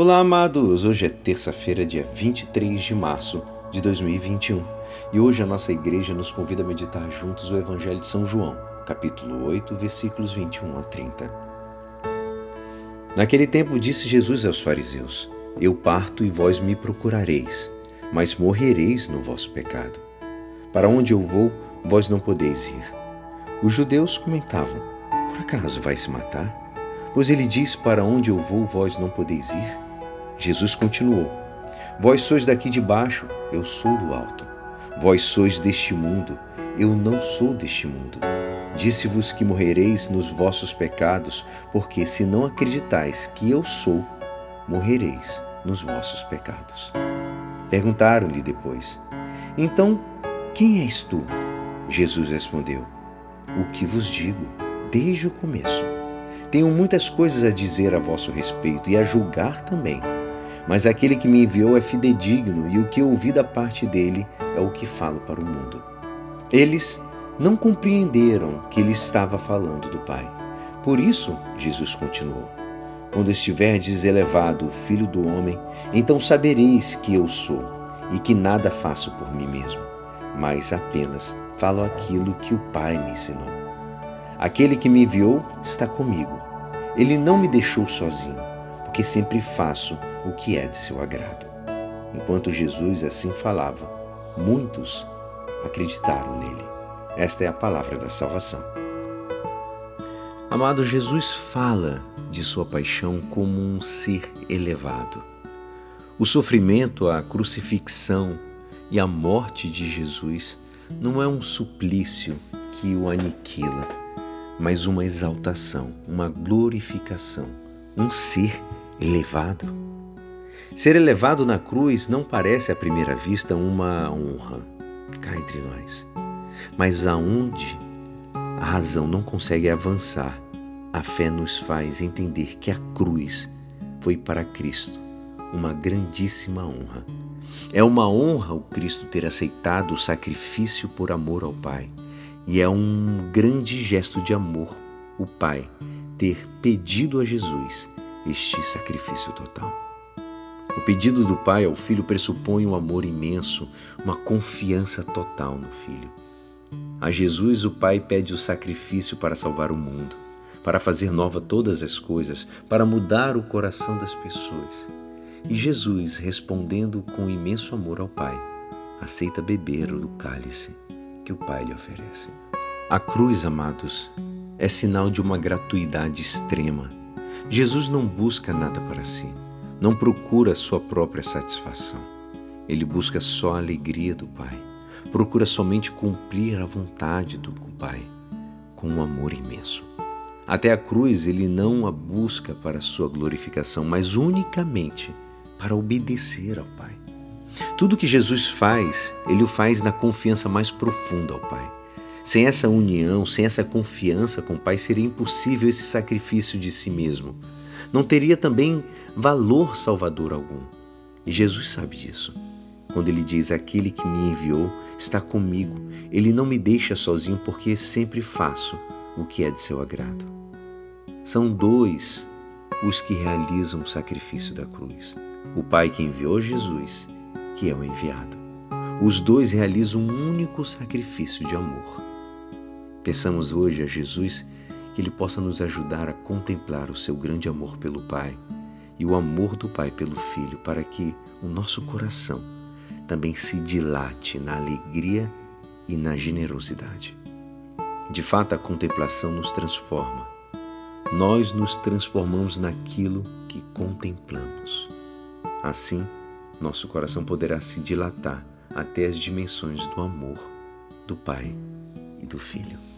Olá, amados! Hoje é terça-feira, dia 23 de março de 2021 e hoje a nossa igreja nos convida a meditar juntos o Evangelho de São João, capítulo 8, versículos 21 a 30. Naquele tempo disse Jesus aos fariseus: Eu parto e vós me procurareis, mas morrereis no vosso pecado. Para onde eu vou, vós não podeis ir. Os judeus comentavam: Por acaso vai se matar? Pois ele diz: Para onde eu vou, vós não podeis ir. Jesus continuou: Vós sois daqui de baixo, eu sou do alto. Vós sois deste mundo, eu não sou deste mundo. Disse-vos que morrereis nos vossos pecados, porque se não acreditais que eu sou, morrereis nos vossos pecados. Perguntaram-lhe depois: Então, quem és tu? Jesus respondeu: O que vos digo desde o começo. Tenho muitas coisas a dizer a vosso respeito e a julgar também mas aquele que me enviou é fidedigno, e o que ouvi da parte dele é o que falo para o mundo. Eles não compreenderam que ele estava falando do Pai. Por isso, Jesus continuou: Quando estiverdes elevado o Filho do Homem, então sabereis que eu sou, e que nada faço por mim mesmo, mas apenas falo aquilo que o Pai me ensinou. Aquele que me enviou está comigo. Ele não me deixou sozinho, porque sempre faço o que é de seu agrado. Enquanto Jesus assim falava, muitos acreditaram nele. Esta é a palavra da salvação. Amado, Jesus fala de sua paixão como um ser elevado. O sofrimento, a crucifixão e a morte de Jesus não é um suplício que o aniquila, mas uma exaltação, uma glorificação, um ser elevado. Ser elevado na cruz não parece à primeira vista uma honra, cá entre nós. Mas aonde a razão não consegue avançar, a fé nos faz entender que a cruz foi para Cristo uma grandíssima honra. É uma honra o Cristo ter aceitado o sacrifício por amor ao Pai. E é um grande gesto de amor o Pai ter pedido a Jesus este sacrifício total. O pedido do pai ao filho pressupõe um amor imenso, uma confiança total no filho. A Jesus, o pai pede o sacrifício para salvar o mundo, para fazer nova todas as coisas, para mudar o coração das pessoas. E Jesus, respondendo com imenso amor ao pai, aceita beber do cálice que o pai lhe oferece. A cruz, amados, é sinal de uma gratuidade extrema. Jesus não busca nada para si não procura sua própria satisfação. Ele busca só a alegria do Pai. Procura somente cumprir a vontade do Pai com um amor imenso. Até a cruz ele não a busca para sua glorificação, mas unicamente para obedecer ao Pai. Tudo que Jesus faz, ele o faz na confiança mais profunda ao Pai. Sem essa união, sem essa confiança com o Pai, seria impossível esse sacrifício de si mesmo. Não teria também valor salvador algum. E Jesus sabe disso. Quando ele diz: Aquele que me enviou está comigo, ele não me deixa sozinho porque sempre faço o que é de seu agrado. São dois os que realizam o sacrifício da cruz: o Pai que enviou Jesus, que é o enviado. Os dois realizam um único sacrifício de amor. Peçamos hoje a Jesus que Ele possa nos ajudar a contemplar o seu grande amor pelo Pai e o amor do Pai pelo Filho, para que o nosso coração também se dilate na alegria e na generosidade. De fato, a contemplação nos transforma. Nós nos transformamos naquilo que contemplamos. Assim, nosso coração poderá se dilatar até as dimensões do amor do Pai e do Filho.